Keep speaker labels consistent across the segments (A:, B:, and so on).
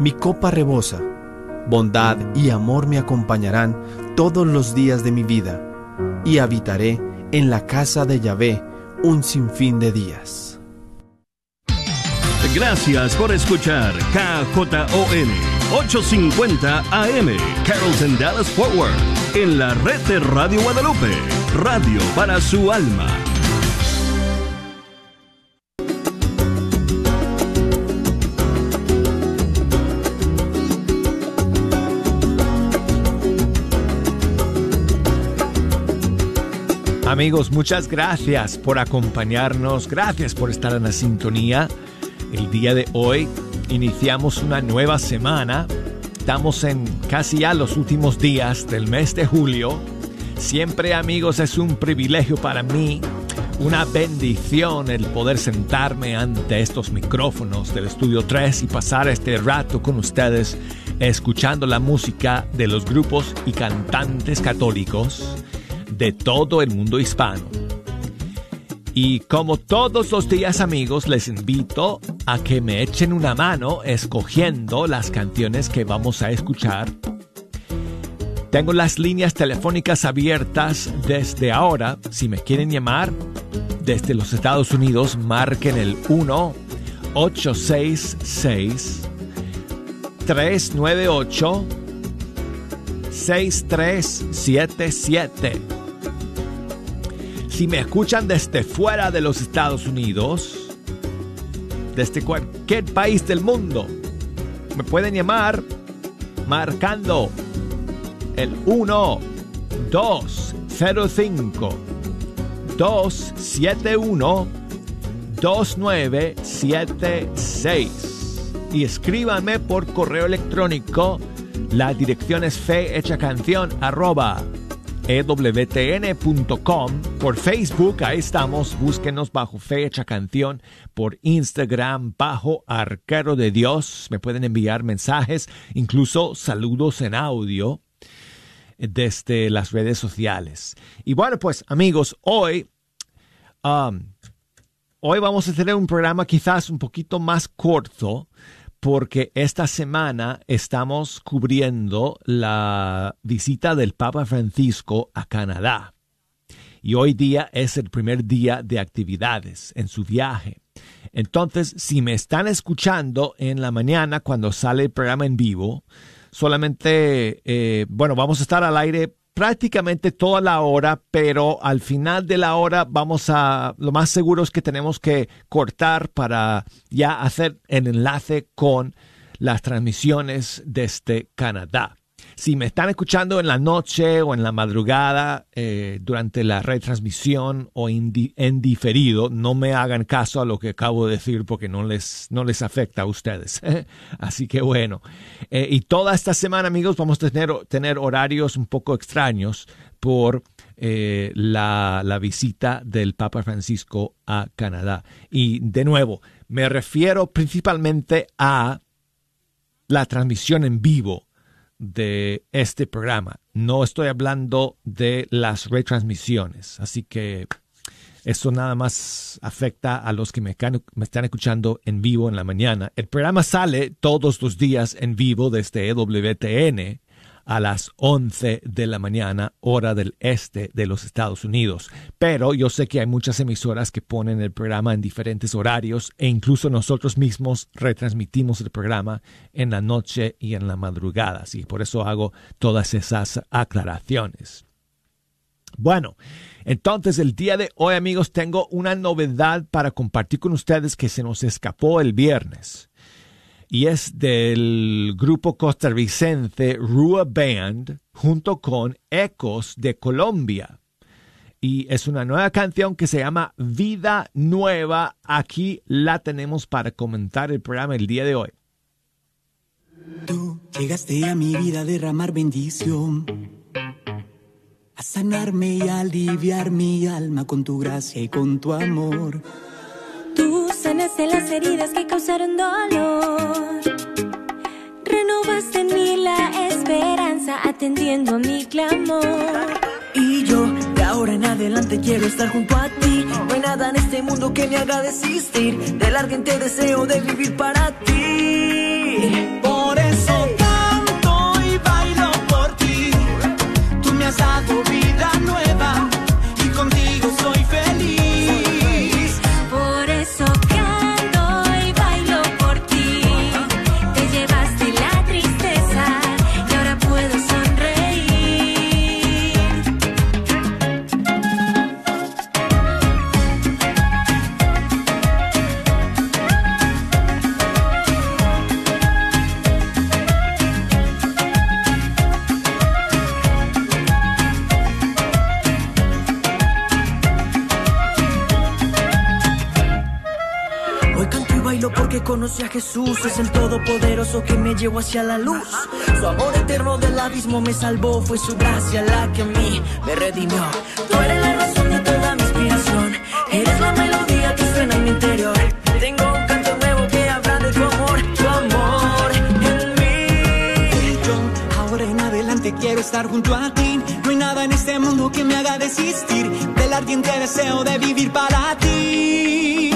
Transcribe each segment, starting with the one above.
A: Mi copa rebosa, bondad y amor me acompañarán todos los días de mi vida, y habitaré en la casa de Yahvé un sinfín de días.
B: Gracias por escuchar KJON 850 AM Carrollton Dallas Forward en la red de Radio Guadalupe, radio para su alma.
C: Amigos, muchas gracias por acompañarnos, gracias por estar en la sintonía. El día de hoy iniciamos una nueva semana, estamos en casi ya los últimos días del mes de julio. Siempre amigos es un privilegio para mí, una bendición el poder sentarme ante estos micrófonos del estudio 3 y pasar este rato con ustedes escuchando la música de los grupos y cantantes católicos de todo el mundo hispano. Y como todos los días amigos, les invito a que me echen una mano escogiendo las canciones que vamos a escuchar. Tengo las líneas telefónicas abiertas desde ahora. Si me quieren llamar desde los Estados Unidos, marquen el 1 866 398 6377 si me escuchan desde fuera de los Estados Unidos, desde cualquier país del mundo, me pueden llamar marcando el 1 205 271 2976 y escríbanme por correo electrónico. La dirección es fehechacanción arroba ewtn.com, por Facebook, ahí estamos, búsquenos bajo Fecha Canción, por Instagram bajo Arquero de Dios, me pueden enviar mensajes, incluso saludos en audio desde las redes sociales. Y bueno, pues amigos, hoy, hoy vamos a tener un programa quizás un poquito más corto, porque esta semana estamos cubriendo la visita del Papa Francisco a Canadá. Y hoy día es el primer día de actividades en su viaje. Entonces, si me están escuchando en la mañana cuando sale el programa en vivo, solamente, eh, bueno, vamos a estar al aire prácticamente toda la hora, pero al final de la hora vamos a, lo más seguro es que tenemos que cortar para ya hacer el enlace con las transmisiones desde Canadá. Si me están escuchando en la noche o en la madrugada, eh, durante la retransmisión o en diferido, no me hagan caso a lo que acabo de decir porque no les, no les afecta a ustedes. Así que bueno, eh, y toda esta semana amigos vamos a tener, tener horarios un poco extraños por eh, la, la visita del Papa Francisco a Canadá. Y de nuevo, me refiero principalmente a la transmisión en vivo de este programa. No estoy hablando de las retransmisiones. Así que eso nada más afecta a los que me, están escuchando en vivo en la mañana. El programa sale todos los días en vivo desde EWTN a las 11 de la mañana, hora del este de los Estados Unidos. Pero yo sé que hay muchas emisoras que ponen el programa en diferentes horarios e incluso nosotros mismos retransmitimos el programa en la noche y en la madrugada. Así por eso hago todas esas aclaraciones. Bueno, entonces el día de hoy amigos tengo una novedad para compartir con ustedes que se nos escapó el viernes y es del grupo costarricense Rua Band junto con Ecos de Colombia. Y es una nueva canción que se llama Vida Nueva. Aquí la tenemos para comentar el programa el día de hoy.
D: Tú llegaste a mi vida a derramar bendición, a sanarme y aliviar mi alma con tu gracia y con tu amor
E: curaste las heridas que causaron dolor. Renovaste en mí la esperanza atendiendo a mi clamor.
D: Y yo, de ahora en adelante, quiero estar junto a ti. No hay nada en este mundo que me haga desistir del ardiente deseo de vivir para ti. Por eso canto y bailo por ti. Tú me has dado vida nueva.
F: Conocí a Jesús, es el todopoderoso que me llevó hacia la luz. Su amor eterno del abismo me salvó, fue su gracia la que a mí me redimió. Tú eres la razón de toda mi inspiración, eres la melodía que suena en mi interior. Tengo un canto nuevo que habla de tu amor, tu amor en mí.
D: Yo ahora en adelante quiero estar junto a ti. No hay nada en este mundo que me haga desistir del ardiente deseo de vivir para ti.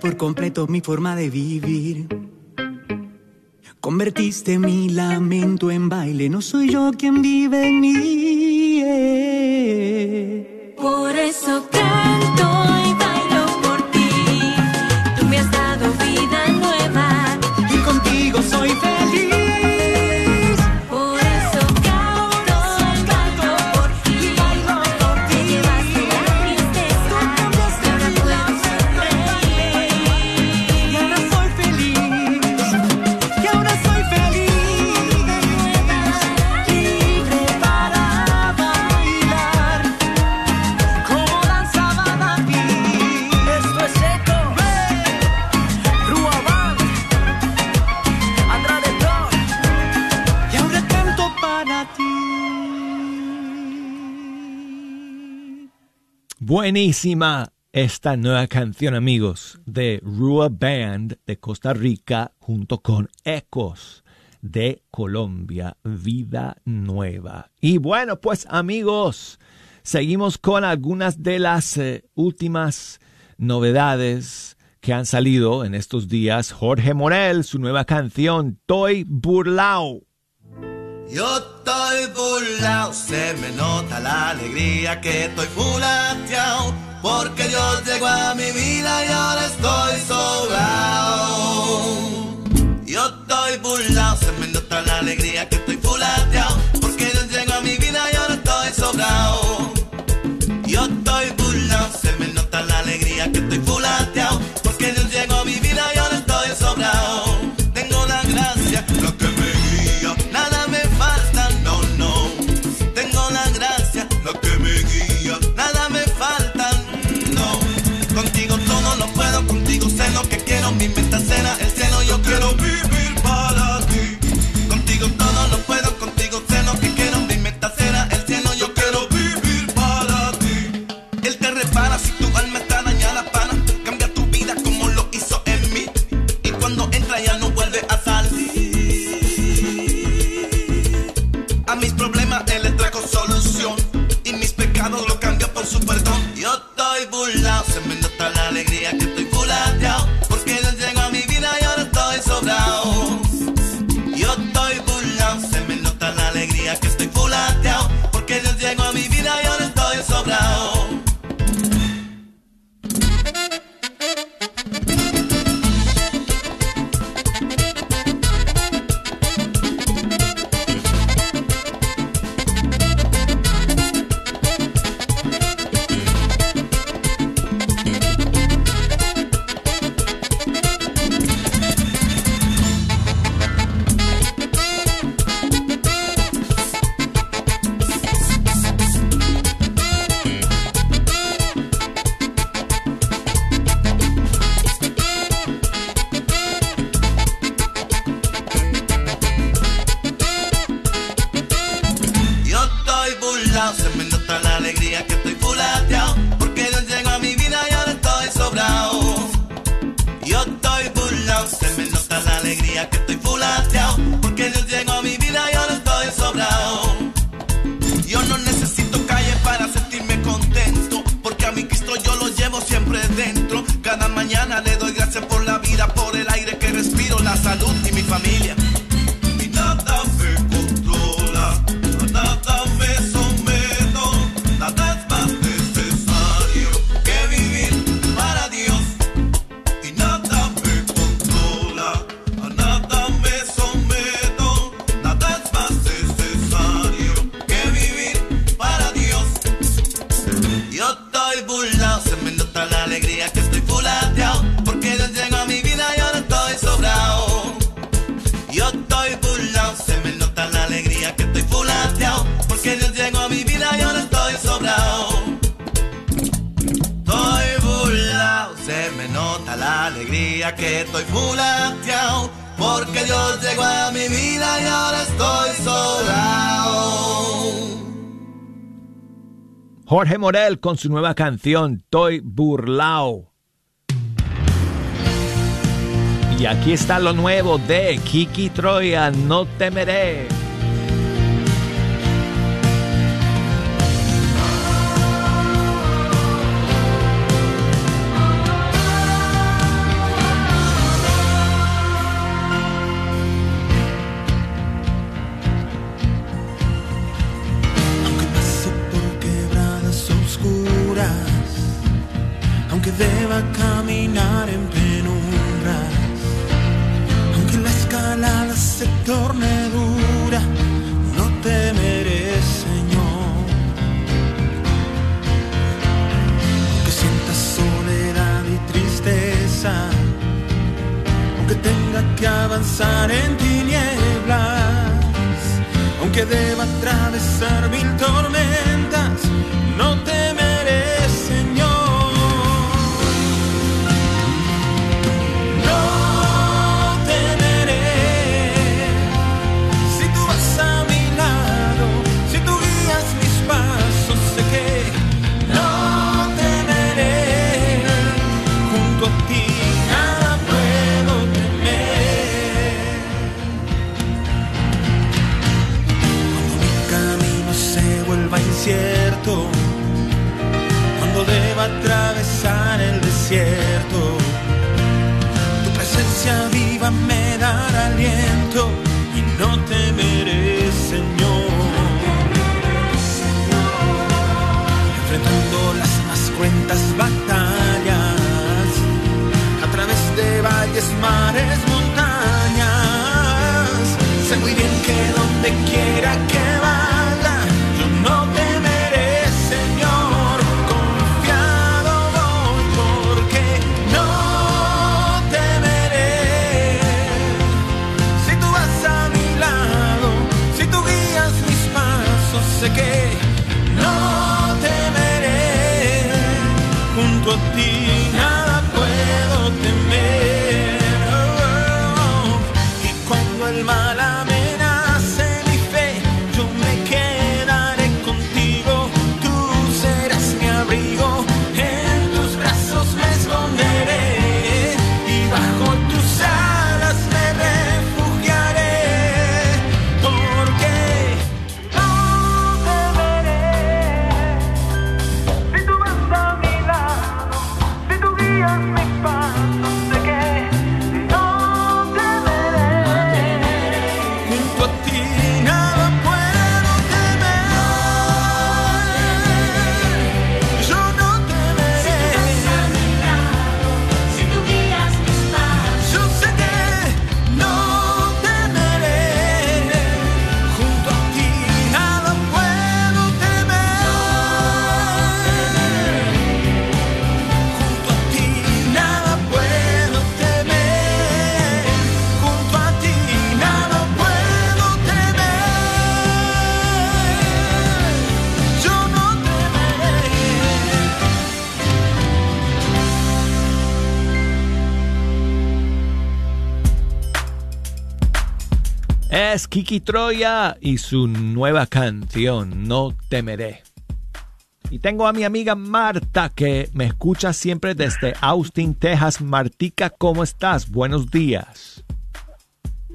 E: Por
D: completo mi forma de vivir. Convertiste mi lamento en baile. No soy yo quien vive en mí.
C: Buenísima esta nueva canción, amigos, de Rua Band de Costa Rica junto con Ecos de Colombia, Vida Nueva. Y bueno, pues amigos, seguimos con algunas de las eh, últimas novedades que han salido en estos días. Jorge Morel, su nueva canción, Toy Burlao.
G: Yo estoy burlao, se me nota la alegría que estoy fulateado, porque Dios llegó a mi vida y ahora estoy sobrado. Yo estoy burlao, se me nota la alegría que estoy fulateado, se me nota la alegría que estoy alegría que estoy fulateado. Porque Dios llegó a mi vida y ahora estoy sobrado.
C: Jorge Morel con su nueva canción Toy Burlao. Y aquí está lo nuevo de Kiki Troya, No temeré.
H: pensar mil
C: Es Kiki Troya y su nueva canción, No temeré. Y tengo a mi amiga Marta que me escucha siempre desde Austin, Texas. Martica, ¿cómo estás? Buenos días.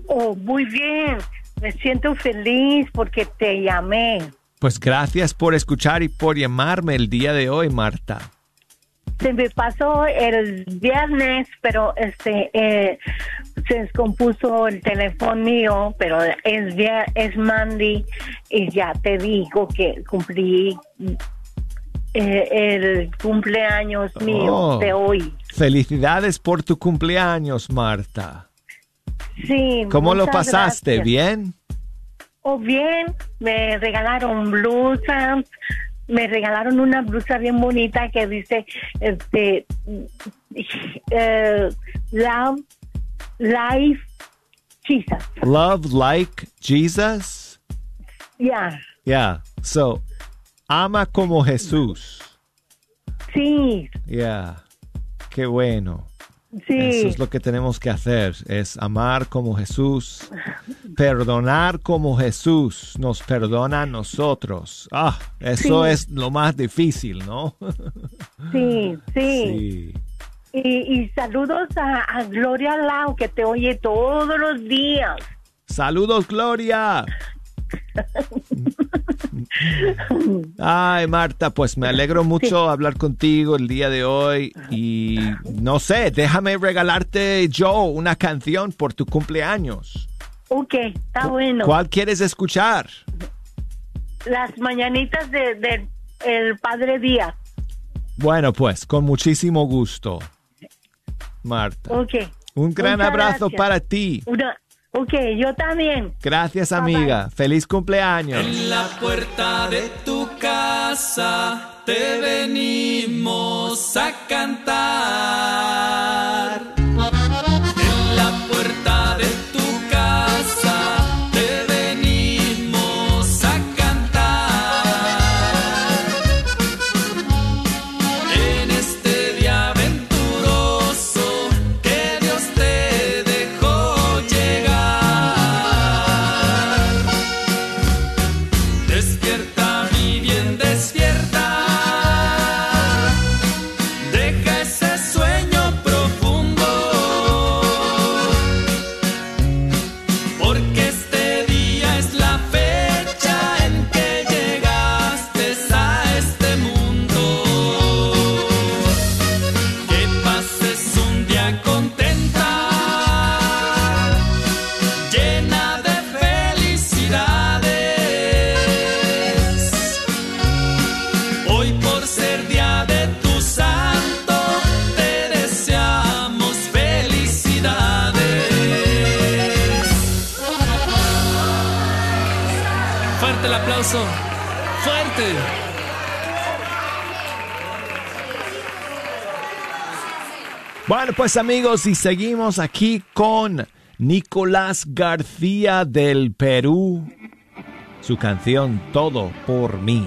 I: Oh, muy bien. Me siento feliz porque te llamé.
C: Pues gracias por escuchar y por llamarme el día de hoy, Marta.
I: Se me pasó el viernes, pero este eh, se descompuso el teléfono mío, pero es es Mandy y ya te digo que cumplí eh, el cumpleaños mío
C: Oh.
I: de hoy.
C: Felicidades por tu cumpleaños, Marta.
I: Sí.
C: ¿Cómo lo pasaste?
I: gracias.
C: ¿Bien?
I: Oh, bien, me regalaron blusa, me regalaron una blusa bien bonita que dice, este, eh, Love, Life, Jesus.
C: Love like Jesus?
I: Ya,
C: Yeah. So, ama como Jesús.
I: sí,
C: Yeah. Qué bueno.
I: Sí.
C: Eso es lo que tenemos que hacer, es amar como Jesús, perdonar como Jesús nos perdona a nosotros. Ah, eso
I: Sí.
C: es lo más difícil, ¿no?
I: Sí, sí.
C: Sí.
I: Y, y saludos a, a Gloria Lau, que te oye todos los días.
C: Saludos, Gloria. Ay, Marta, pues me alegro mucho hablar contigo el día de hoy y no sé, déjame regalarte yo una canción por tu cumpleaños.
I: Ok, está bueno.
C: ¿Cuál quieres escuchar?
I: Las mañanitas de, de el Padre Díaz.
C: Bueno, pues con muchísimo gusto, Marta.
I: Ok.
C: Un gran
I: Muchas
C: abrazo
I: gracias.
C: para ti.
I: Una, ok, yo también.
C: Gracias, amiga. Feliz cumpleaños.
J: En la puerta de tu casa te venimos a cantar.
C: Bueno, pues amigos, y seguimos aquí con Nicolás García del Perú. Su canción Todo por mí.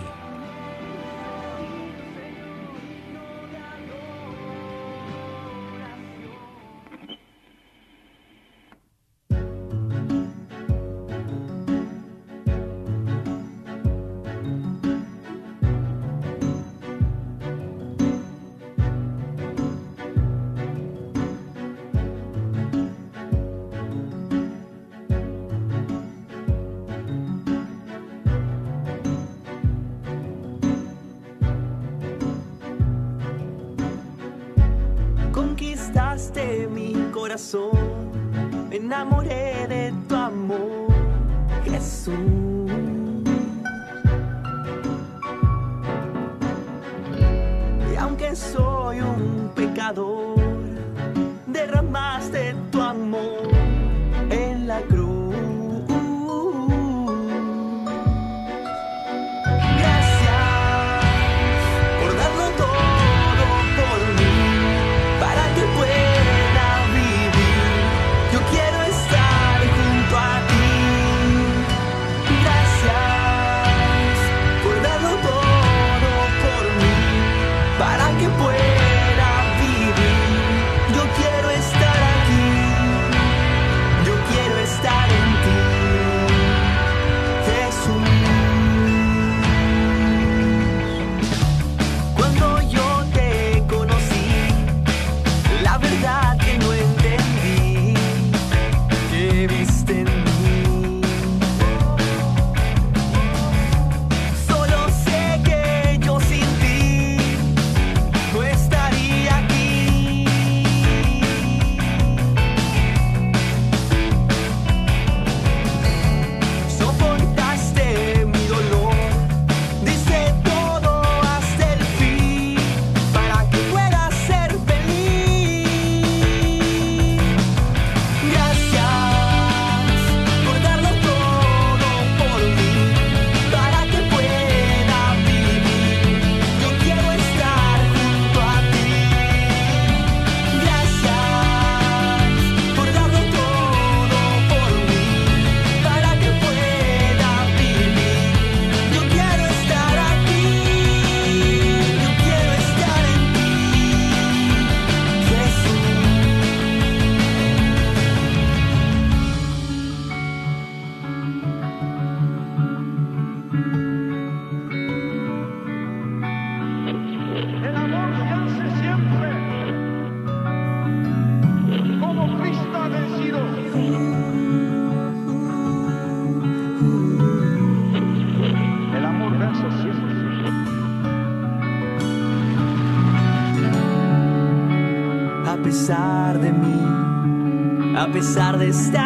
F: Pesar de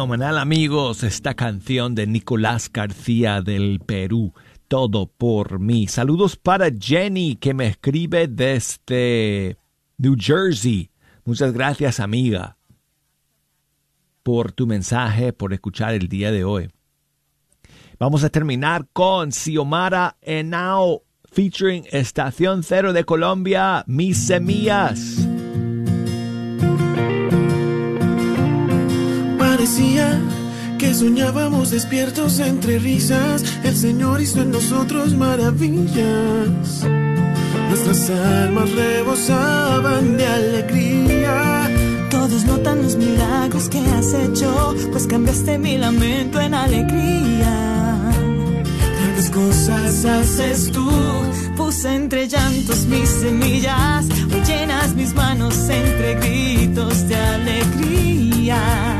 C: Fenomenal amigos, esta canción de Nicolás García del Perú, Todo por mí. Saludos para Jenny que me escribe desde New Jersey. Muchas gracias amiga por tu mensaje, por escuchar el día de hoy. Vamos a terminar con Xiomara Henao featuring Estación Cero de Colombia, Mis Semillas.
H: Que soñábamos despiertos entre risas. El Señor hizo en nosotros maravillas. Nuestras almas rebosaban de alegría.
F: Todos notan los milagros que has hecho, pues cambiaste mi lamento en alegría.
H: Grandes cosas haces tú.
F: Puse entre llantos mis semillas, hoy llenas mis manos entre gritos de alegría.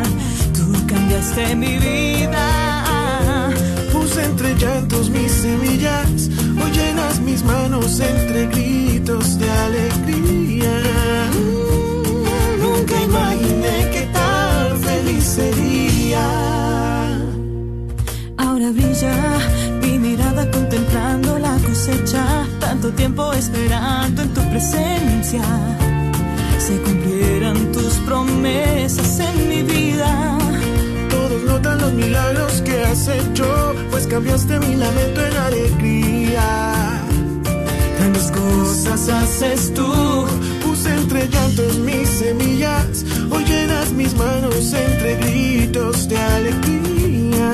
F: Tú cambiaste mi vida.
H: Puse entre llantos mis semillas. Hoy llenas mis manos entre gritos de alegría. Nunca imaginé que tan feliz sería.
F: Ahora brilla mi mirada contemplando la cosecha, tanto tiempo esperando en tu presencia. Se cumplieran tus promesas en mi vida.
H: Notan los milagros que has hecho, pues cambiaste mi lamento en alegría.
F: Grandes cosas haces tú.
H: Puse entre llantos mis semillas, hoy llenas mis manos entre gritos de alegría.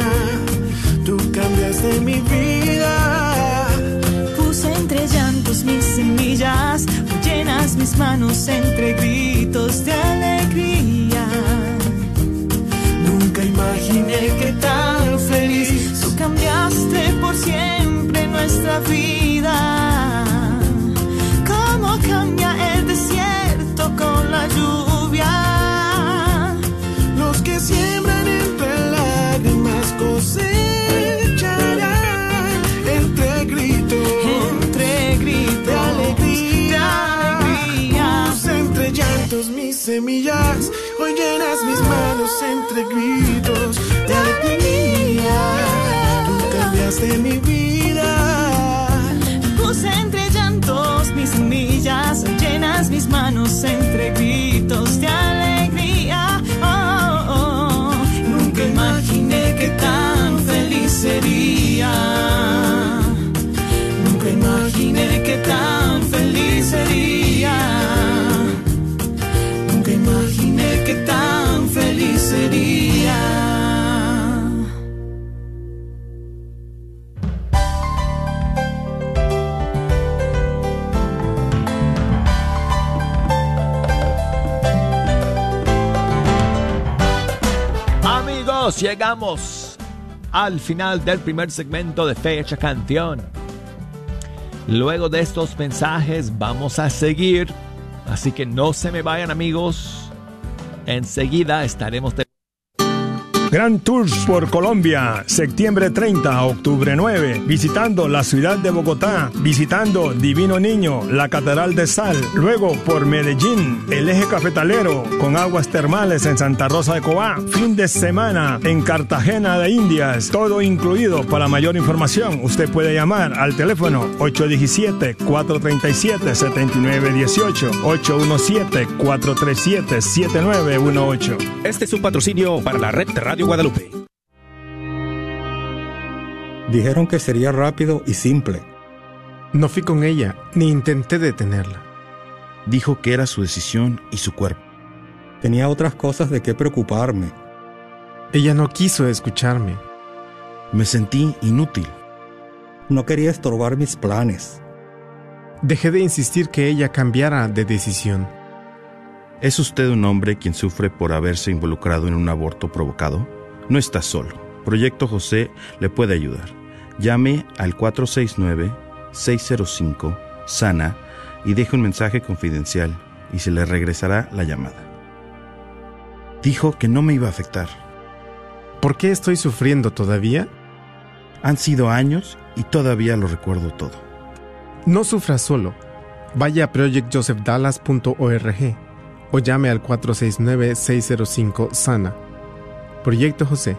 H: Tú cambiaste mi vida.
F: Puse entre llantos mis semillas, hoy llenas mis manos entre gritos de alegría.
H: Nunca imaginé que tan feliz
F: Tú cambiaste por siempre nuestra vida. Cómo cambia el desierto con la lluvia.
H: los que siembran entre lágrimas cosecharán entre gritos
F: Entre gritos
H: de alegría.
F: de alegría.
H: Entre llantos mis semillas, hoy llenas mis manos entre gritos de alegría. Tú cambiaste mi vida.
F: Puse entre llantos mis semillas, llenas mis manos entre gritos de alegría. Oh, oh, oh. Nunca imaginé que tan feliz sería.
C: Llegamos al final del primer segmento de Fecha Canción. Luego de estos mensajes vamos a seguir, así que no se me vayan amigos. Enseguida estaremos de
K: Grand Tours por Colombia, septiembre 30 a octubre 9, visitando la ciudad de Bogotá, visitando Divino Niño, la Catedral de Sal, luego por Medellín, el eje cafetalero, con aguas termales en Santa Rosa de Cobá, fin de semana en Cartagena de Indias, todo incluido. Para mayor información, usted puede llamar al teléfono 817-437-7918, 817-437-7918.
L: Este es un patrocinio para la red Radio Guadalupe.
M: Dijeron que sería rápido y simple.
N: No fui con ella, ni intenté detenerla.
O: Dijo que era su decisión y su cuerpo.
M: Tenía otras cosas de qué preocuparme.
N: Ella no quiso escucharme.
O: Me sentí inútil.
M: No quería estorbar mis planes.
N: Dejé de insistir que ella cambiara de decisión.
O: ¿Es usted un hombre quien sufre por haberse involucrado en un aborto provocado? No está solo. Proyecto José le puede ayudar. Llame al 469-605-SANA y deje un mensaje confidencial y se le regresará la llamada. Dijo que no me iba a afectar.
N: ¿Por qué estoy sufriendo todavía?
O: Han sido años y todavía lo recuerdo todo.
N: No sufra solo. Vaya a projectjosephdallas.org o llame al 469-605-SANA. Proyecto José,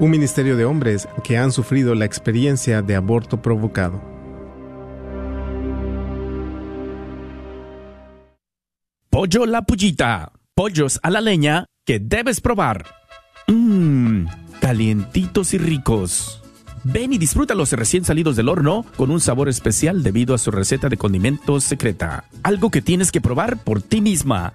N: un ministerio de hombres que han sufrido la experiencia de aborto provocado.
L: Pollo La Pullita. Pollos a la leña que debes probar. Mmm, calientitos y ricos. Ven y disfrútalos recién salidos del horno con un sabor especial debido a su receta de condimentos secreta. Algo que tienes que probar por ti misma.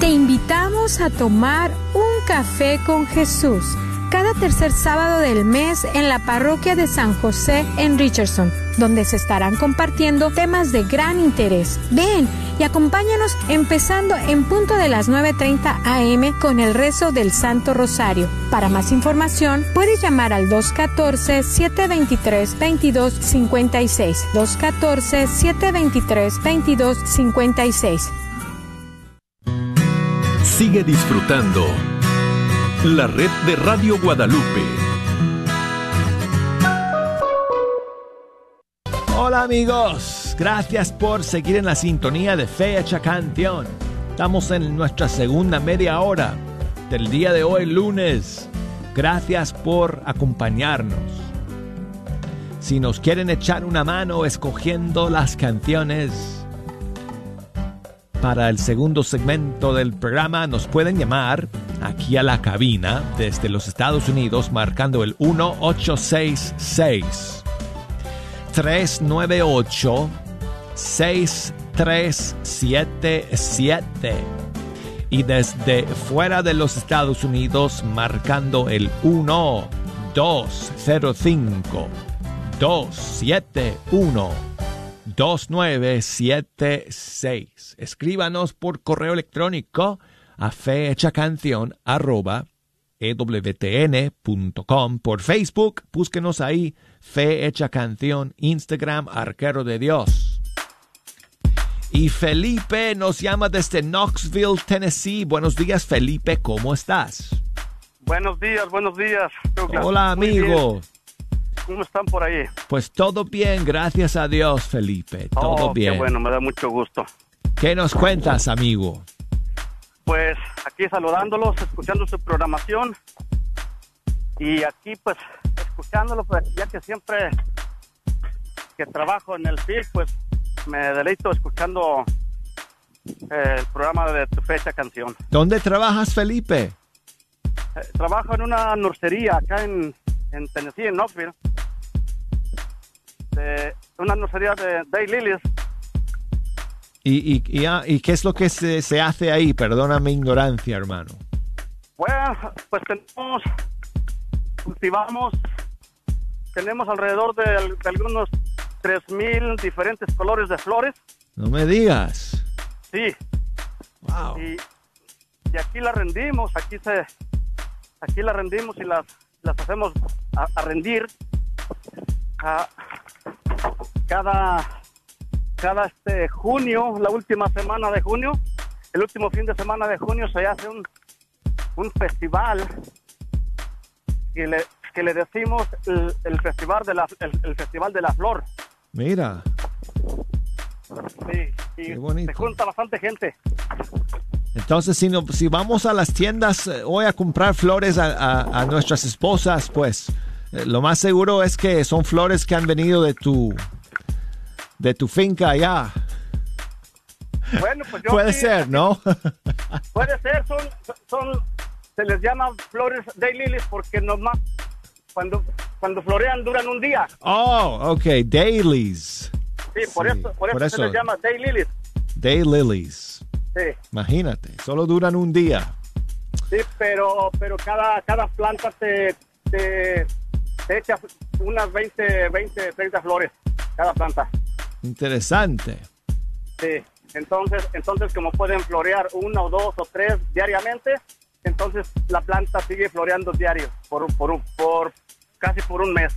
P: Te invitamos a tomar un café con Jesús cada tercer sábado del mes en la parroquia de San José en Richardson, donde se estarán compartiendo temas de gran interés. Ven y acompáñanos empezando en punto de las 9.30 am con el rezo del Santo Rosario. Para más información, puedes llamar al 214-723-2256. 214-723-2256.
B: Sigue disfrutando la red de Radio Guadalupe.
C: Hola amigos, gracias por seguir en la sintonía de Fecha Canción. Estamos en nuestra segunda media hora del día de hoy, lunes. Gracias por acompañarnos. Si nos quieren echar una mano escogiendo las canciones para el segundo segmento del programa, nos pueden llamar aquí a la cabina desde los Estados Unidos marcando el 1866 398 6377 y desde fuera de los Estados Unidos marcando el 1205 271 2976. Escríbanos por correo electrónico a arroba ewtn.com. Por Facebook, búsquenos ahí, Fe Hecha Canción, Instagram, Arquero de Dios. Y Felipe nos llama desde Knoxville, Tennessee. Buenos días, Felipe, ¿cómo estás?
Q: Buenos días, buenos días. Douglas.
C: Hola, amigo.
Q: ¿Cómo están por ahí?
C: Pues todo bien, gracias a Dios, Felipe. Todo
Q: oh,
C: bien.
Q: Qué bueno, me da mucho gusto.
C: ¿Qué nos cuentas, amigo?
Q: Pues aquí saludándolos, escuchando su programación y aquí pues escuchándolo, pues ya que siempre que trabajo en el FIL, pues me deleito escuchando eh, el programa de tu fecha canción.
C: ¿Dónde trabajas, Felipe?
Q: Eh, trabajo en una nursería acá en, en Tennessee, en Knoxville. De, una nursería de Daylilies.
C: ¿Y, y, y, ah, ¿y qué es lo que se, se hace ahí? Perdona mi ignorancia, hermano.
Q: Bueno, pues tenemos, cultivamos, tenemos alrededor de, de algunos 3.000 diferentes colores de flores.
C: No me digas.
Q: Sí.
C: Wow.
Q: Y, y aquí las rendimos, aquí se, aquí las rendimos y las, las hacemos a, a rendir a- cada, cada este junio, la última semana de junio, el último fin de semana de junio se hace un, un festival que le, que le decimos el, el festival de la el, el festival de la flor.
C: Mira,
Q: Sí, y
C: Qué bonito.
Q: se junta bastante gente.
C: entonces si, no, si vamos a las tiendas eh, hoy a comprar flores a, a- a nuestras esposas, pues eh, lo más seguro es que son flores que han venido de tu, de tu finca allá.
Q: Bueno, pues yo
C: Puede
Q: sí-
C: ser, ¿no?
Q: Puede ser, son, son, se les llama flores daylilies porque nomás cuando, cuando florean duran un día.
C: oh, ok, dailies.
Q: Sí, por
C: Sí,
Q: eso, por eso, se les llama daylilies.
C: Daylilies.
Q: Sí,
C: Imagínate, solo duran un día.
Q: sí, pero, pero cada, cada planta te, te, te echa unas 20, 20, 30 flores, cada planta.
C: Interesante.
Q: Sí, entonces, entonces como pueden florear una o dos o tres diariamente, entonces la planta sigue floreando diario por, por, un- por casi por un mes.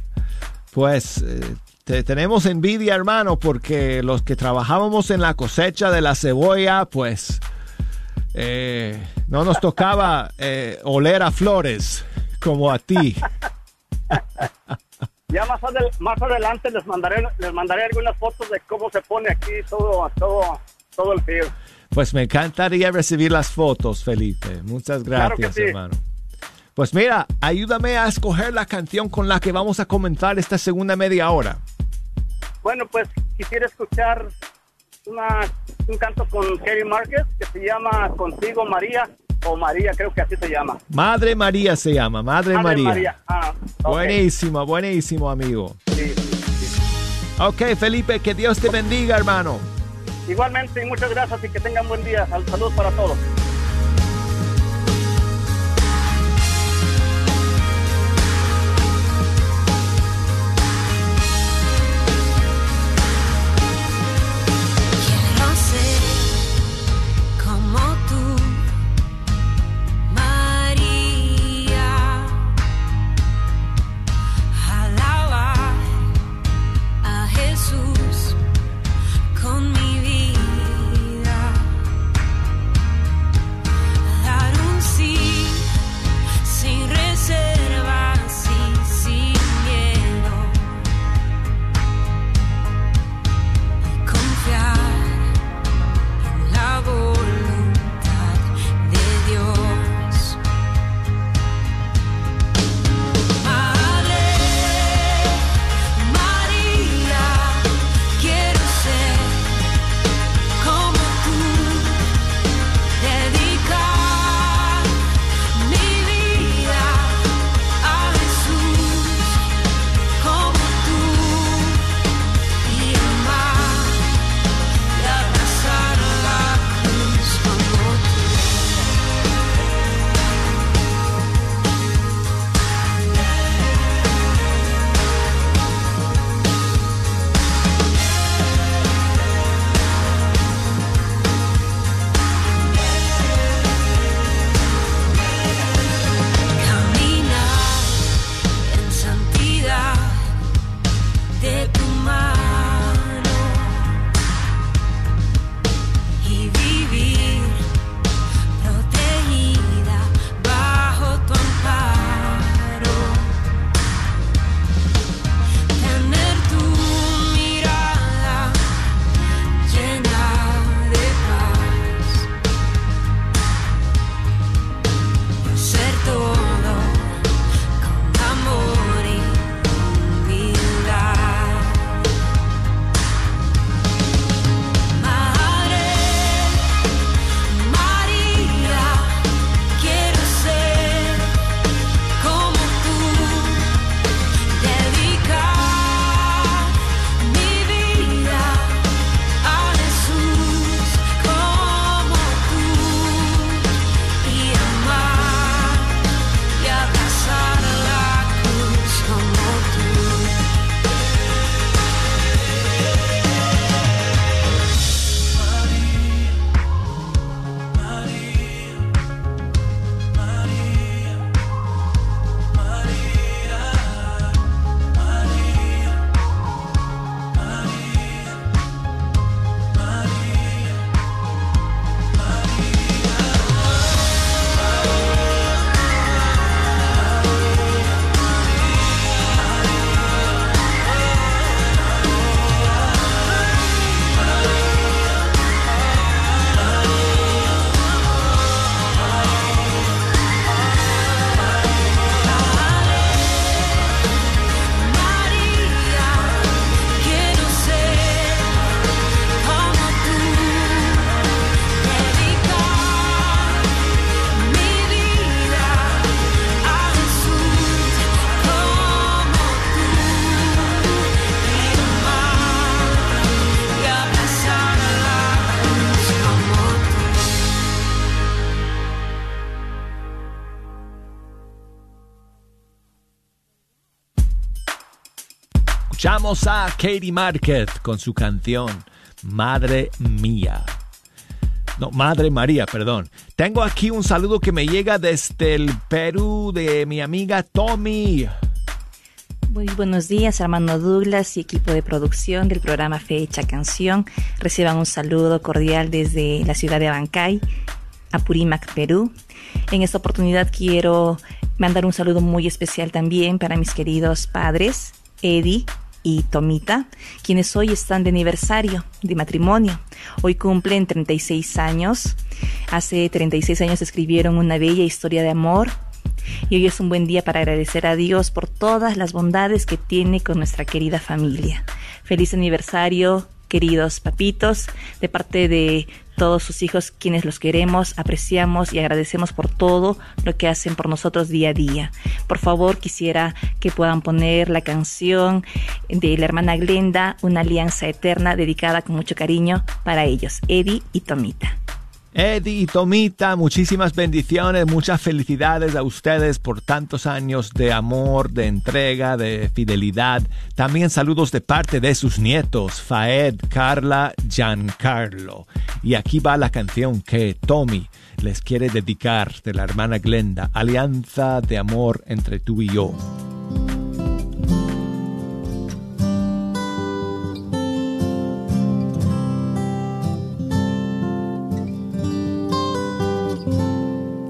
C: Pues eh, te- tenemos envidia, hermano, porque los que trabajábamos en la cosecha de la cebolla, pues eh, no nos tocaba eh, oler a flores como a ti.
Q: Ya más, adel- más adelante les mandaré les mandaré algunas fotos de cómo se pone aquí todo todo todo el field.
C: Pues me encantaría recibir las fotos, Felipe. Muchas
Q: Claro
C: gracias,
Q: sí.
C: hermano. Pues mira, ayúdame a escoger la canción con la que vamos a comentar esta segunda media hora.
Q: Bueno, pues quisiera escuchar una, un canto con Kerry Márquez que se llama Contigo María o María, creo que así se llama.
C: Madre María se llama, Madre,
Q: Madre
C: María.
Q: Ah.
C: Buenísimo, buenísimo, amigo.
Q: Sí.
C: Ok, Felipe, que Dios te bendiga, hermano.
Q: Igualmente, muchas gracias y que tengan buen día. Sal- Saludos para todos.
C: Escuchamos a Katie Market con su canción Madre Mía. No, Madre María, perdón. Tengo aquí un saludo que me llega desde el Perú de mi amiga Tommy.
R: Muy buenos días, hermano Douglas y equipo de producción del programa Fecha Canción. Reciban un saludo cordial desde la ciudad de Abancay, Apurímac, Perú. En esta oportunidad quiero mandar un saludo muy especial también para mis queridos padres, Eddie y Tomita, quienes hoy están de aniversario de matrimonio. Hoy cumplen 36 años. Hace 36 años escribieron una bella historia de amor y hoy es un buen día para agradecer a Dios por todas las bondades que tiene con nuestra querida familia. Feliz aniversario, queridos papitos, de parte de todos sus hijos, quienes los queremos, apreciamos y agradecemos por todo lo que hacen por nosotros día a día. Por favor, quisiera que puedan poner la canción de la hermana Glenda, Una alianza eterna, dedicada con mucho cariño para ellos, Eddie y Tomita.
C: Eddie y Tomita, muchísimas bendiciones, muchas felicidades a ustedes por tantos años de amor, de entrega, de fidelidad. También saludos de parte de sus nietos, Faed, Carla, Giancarlo. Y aquí va la canción que Tommy les quiere dedicar de la hermana Glenda, Alianza de amor entre tú y yo.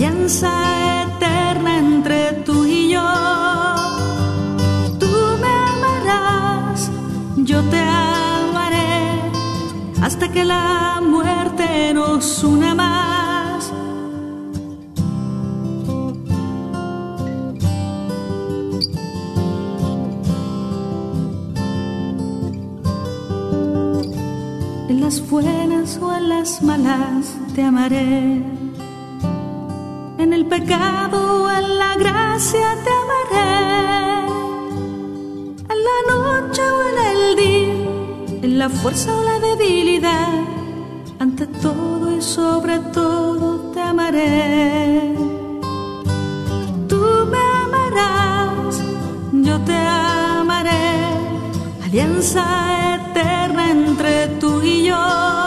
S: alianza eterna entre tú y yo. Tú me amarás, yo te amaré, hasta que la muerte nos una más. En las buenas o en las malas te amaré en el pecado o en la gracia te amaré. En la noche o en el día, en la fuerza o la debilidad, ante todo y sobre todo te amaré. Tú me amarás, yo te amaré, alianza eterna entre tú y yo.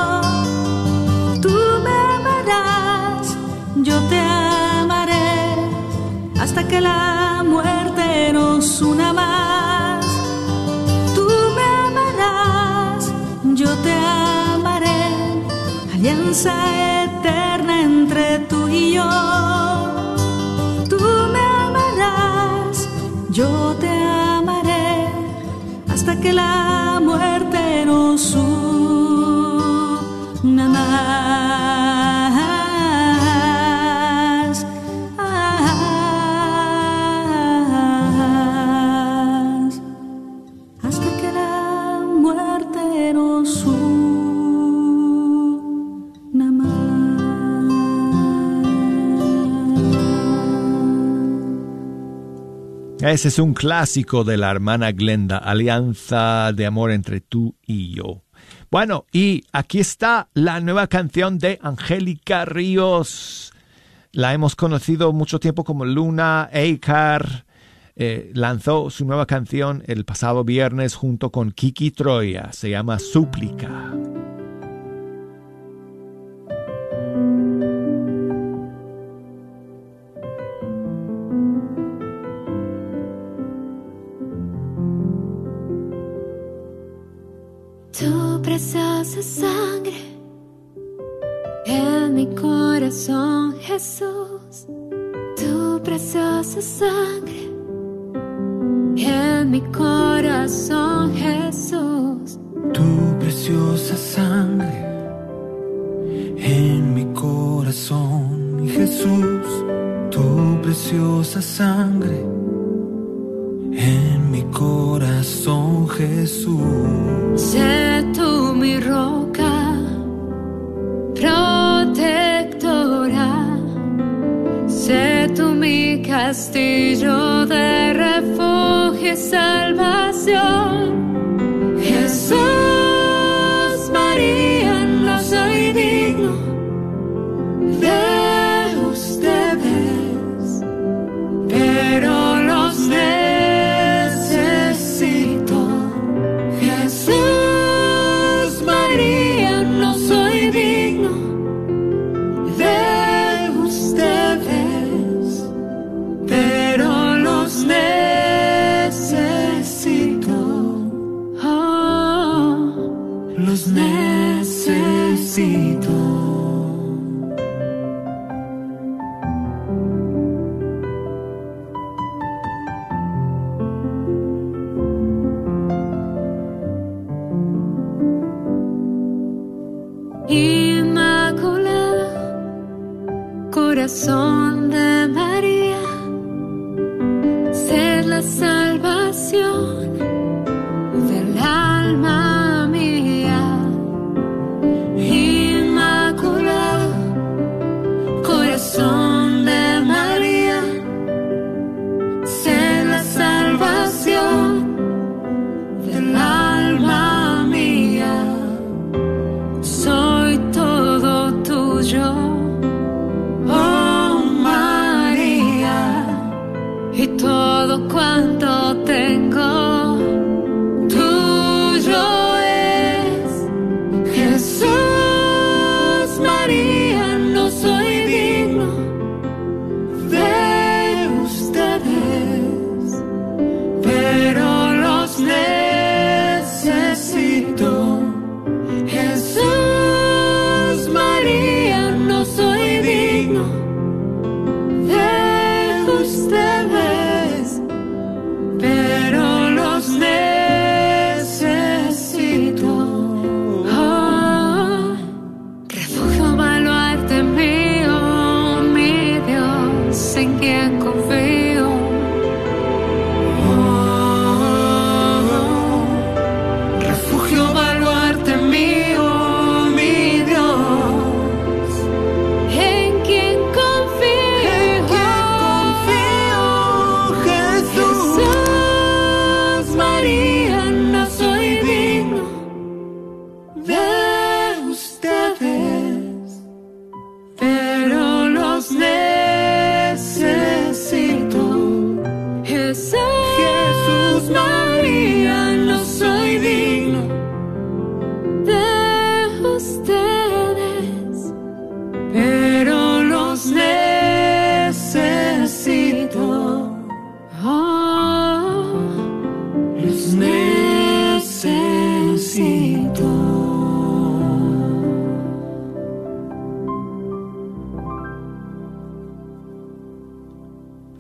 S: Hasta que la muerte nos una más. Tú me amarás, yo te amaré, alianza eterna entre tú y yo. Tú me amarás, yo te amaré, hasta que la muerte nos una más.
C: Ese es un clásico de la hermana Glenda, Alianza de amor entre tú y yo. Bueno, y aquí está la nueva canción de Angélica Ríos. La hemos conocido mucho tiempo como Luna Eikar. Eh, lanzó su nueva canción el pasado viernes junto con Kiki Troya. Se llama Súplica.
T: Preciosa sangre en mi corazón, Jesús. Tu preciosa sangre en mi corazón, Jesús.
H: Tu preciosa sangre en mi corazón, Jesús. Tu preciosa sangre en mi corazón, Jesús.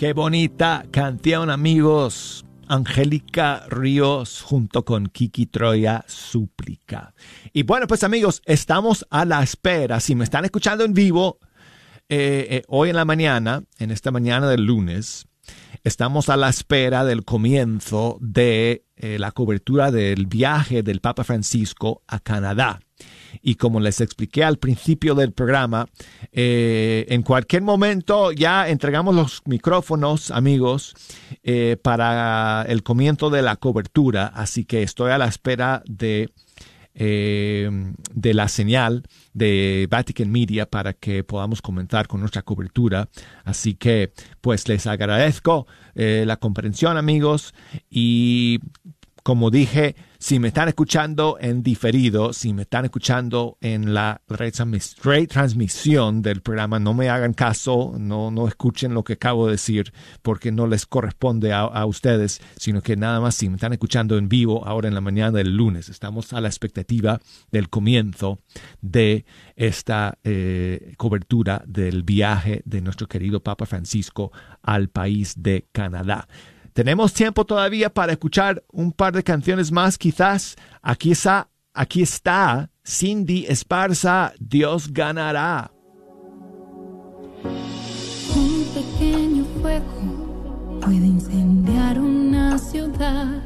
C: Qué bonita canción, amigos. Angélica Ríos junto con Kiki Troya Súplica. Y bueno, pues amigos, estamos a la espera. Si me están escuchando en vivo, eh, eh, hoy en la mañana, en esta mañana del lunes, estamos a la espera del comienzo de eh, la cobertura del viaje del Papa Francisco a Canadá. Y como les expliqué al principio del programa, eh, en cualquier momento ya entregamos los micrófonos, amigos, eh, para el comienzo de la cobertura. Así que estoy a la espera de, eh, de la señal de Vatican Media para que podamos comenzar con nuestra cobertura. Así que, pues les agradezco la comprensión, amigos, y como dije, si me están escuchando en diferido, si me están escuchando en la retransmis- retransmisión del programa, no me hagan caso, no, no escuchen lo que acabo de decir, porque no les corresponde a, a ustedes, sino que nada más si me están escuchando en vivo ahora en la mañana del lunes. Estamos a la expectativa del comienzo de esta eh, cobertura del viaje de nuestro querido Papa Francisco al país de Canadá. Tenemos tiempo todavía para escuchar un par de canciones más, quizás. Aquí está, aquí está Cindy Esparza, Dios ganará.
U: Un pequeño fuego puede incendiar una ciudad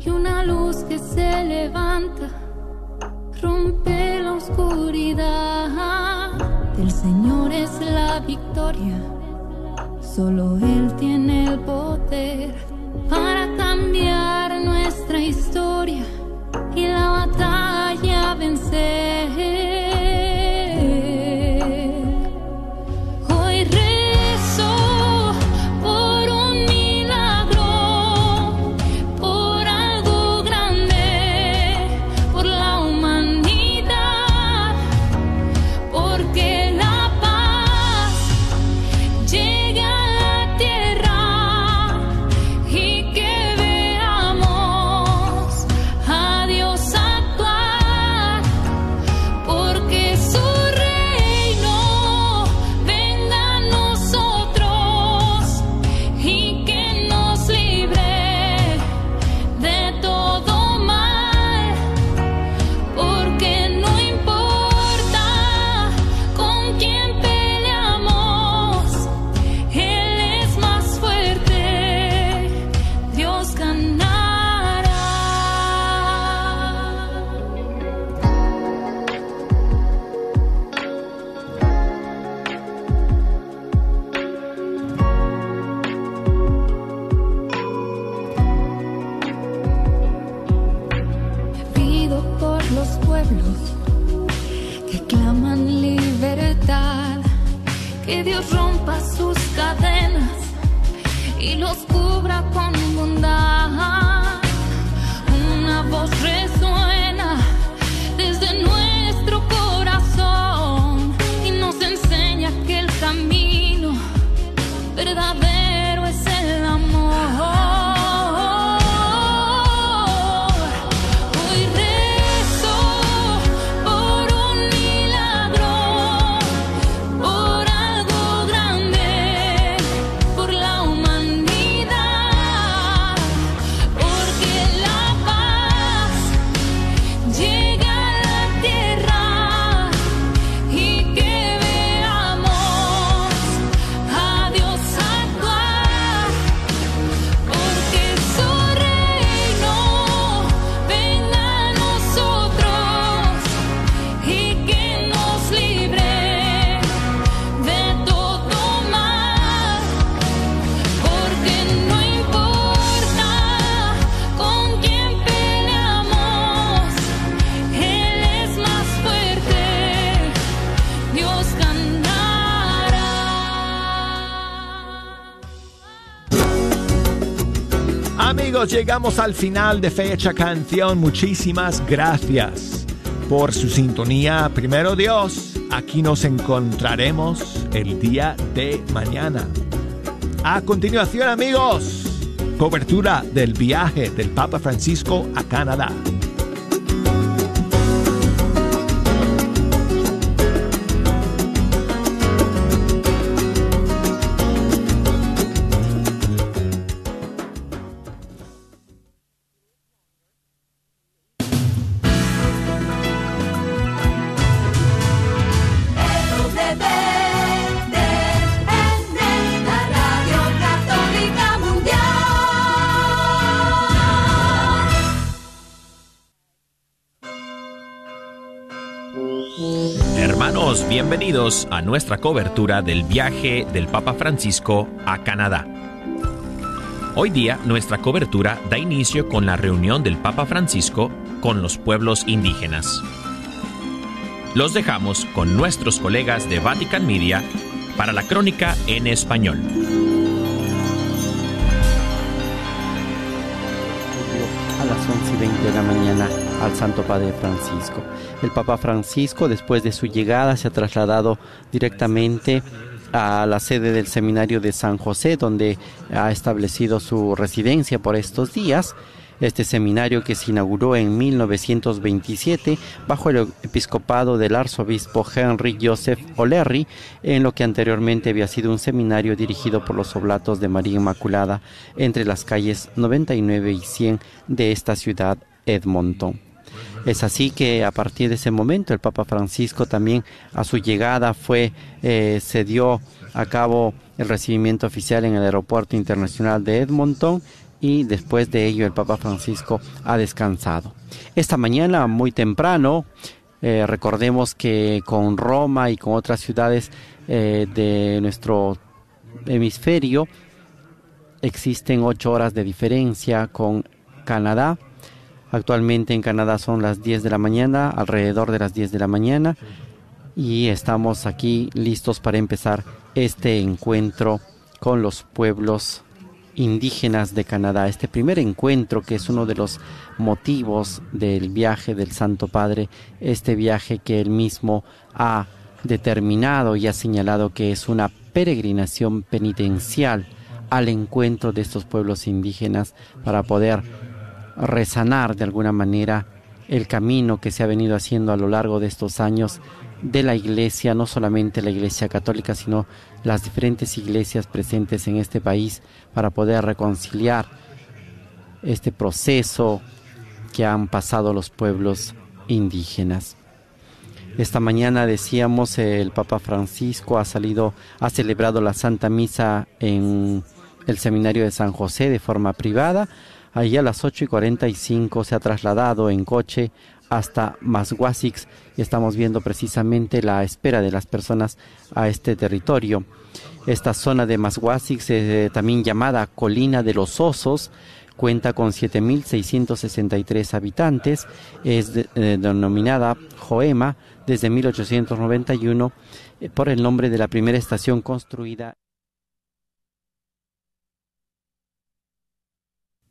U: y una luz que se levanta rompe la oscuridad. El Señor es la victoria, solo Él tiene el poder para cambiar nuestra historia y la batalla vencer.
C: Llegamos al final de Fecha Canción. Muchísimas gracias por su sintonía. Primero Dios, aquí nos encontraremos el día de mañana. A continuación, amigos, cobertura del viaje del Papa Francisco a Canadá.
V: Hermanos, bienvenidos a nuestra cobertura del viaje del Papa Francisco a Canadá. Hoy día nuestra cobertura da inicio con la reunión del Papa Francisco con los pueblos indígenas. Los dejamos con nuestros colegas de Vatican Media para la crónica en español.
W: a las 11 y 20 de la mañana al Santo Padre Francisco. El Papa Francisco, después de su llegada, se ha trasladado directamente a la sede del Seminario de San José, donde ha establecido su residencia por estos días. Este seminario que se inauguró en 1927 bajo el episcopado del arzobispo Henry Joseph O'Leary, en lo que anteriormente había sido un seminario dirigido por los oblatos de María Inmaculada entre las calles 99 y 100 de esta ciudad Edmonton. Es así que a partir de ese momento el Papa Francisco también a su llegada fue, eh, se dio a cabo el recibimiento oficial en el Aeropuerto Internacional de Edmonton y después de ello el Papa Francisco ha descansado. Esta mañana muy temprano, eh, recordemos que con Roma y con otras ciudades eh, de nuestro hemisferio existen ocho horas de diferencia con Canadá. Actualmente en Canadá son las 10 de la mañana, alrededor de las 10 de la mañana, y estamos aquí listos para empezar este encuentro con los pueblos indígenas de Canadá. Este primer encuentro que es uno de los motivos del viaje del Santo Padre, este viaje que él mismo ha determinado y ha señalado que es una peregrinación penitencial al encuentro de estos pueblos indígenas para poder resanar de alguna manera el camino que se ha venido haciendo a lo largo de estos años de la iglesia, no solamente la iglesia católica, sino las diferentes iglesias presentes en este país para poder reconciliar este proceso que han pasado los pueblos indígenas. Esta mañana decíamos el Papa Francisco ha salido, ha celebrado la Santa Misa en el seminario de San José de forma privada. Allí a las 8 y 45 se ha trasladado en coche hasta Masguasix y estamos viendo precisamente la espera de las personas a este territorio. Esta zona de Masguasix, eh, también llamada Colina de los Osos, cuenta con 7.663 habitantes, es eh, denominada Joema desde 1891 eh, por el nombre de la primera estación construida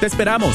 L: Te esperamos.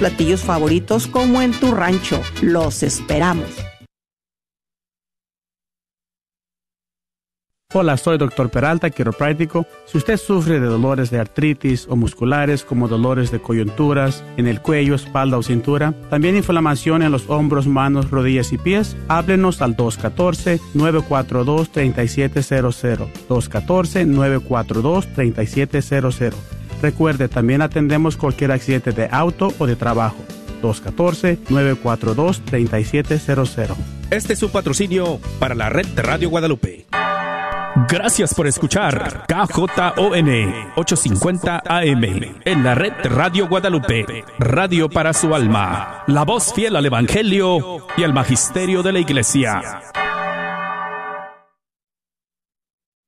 X: platillos favoritos como en tu rancho. Los esperamos.
Y: Hola, soy Dr. Peralta, quiropráctico. Si usted sufre de dolores de artritis o musculares como dolores de coyunturas en el cuello, espalda o cintura, también inflamación en los hombros, manos, rodillas y pies, háblenos al 214-942-3700. 214-942-3700. Recuerde, también atendemos cualquier accidente de auto o de trabajo. 214-942-3700.
L: Este es su patrocinio para la red de Radio Guadalupe. Gracias por escuchar KJON 850 AM en la red de Radio Guadalupe, radio para su alma, la voz fiel al Evangelio y al Magisterio de la Iglesia.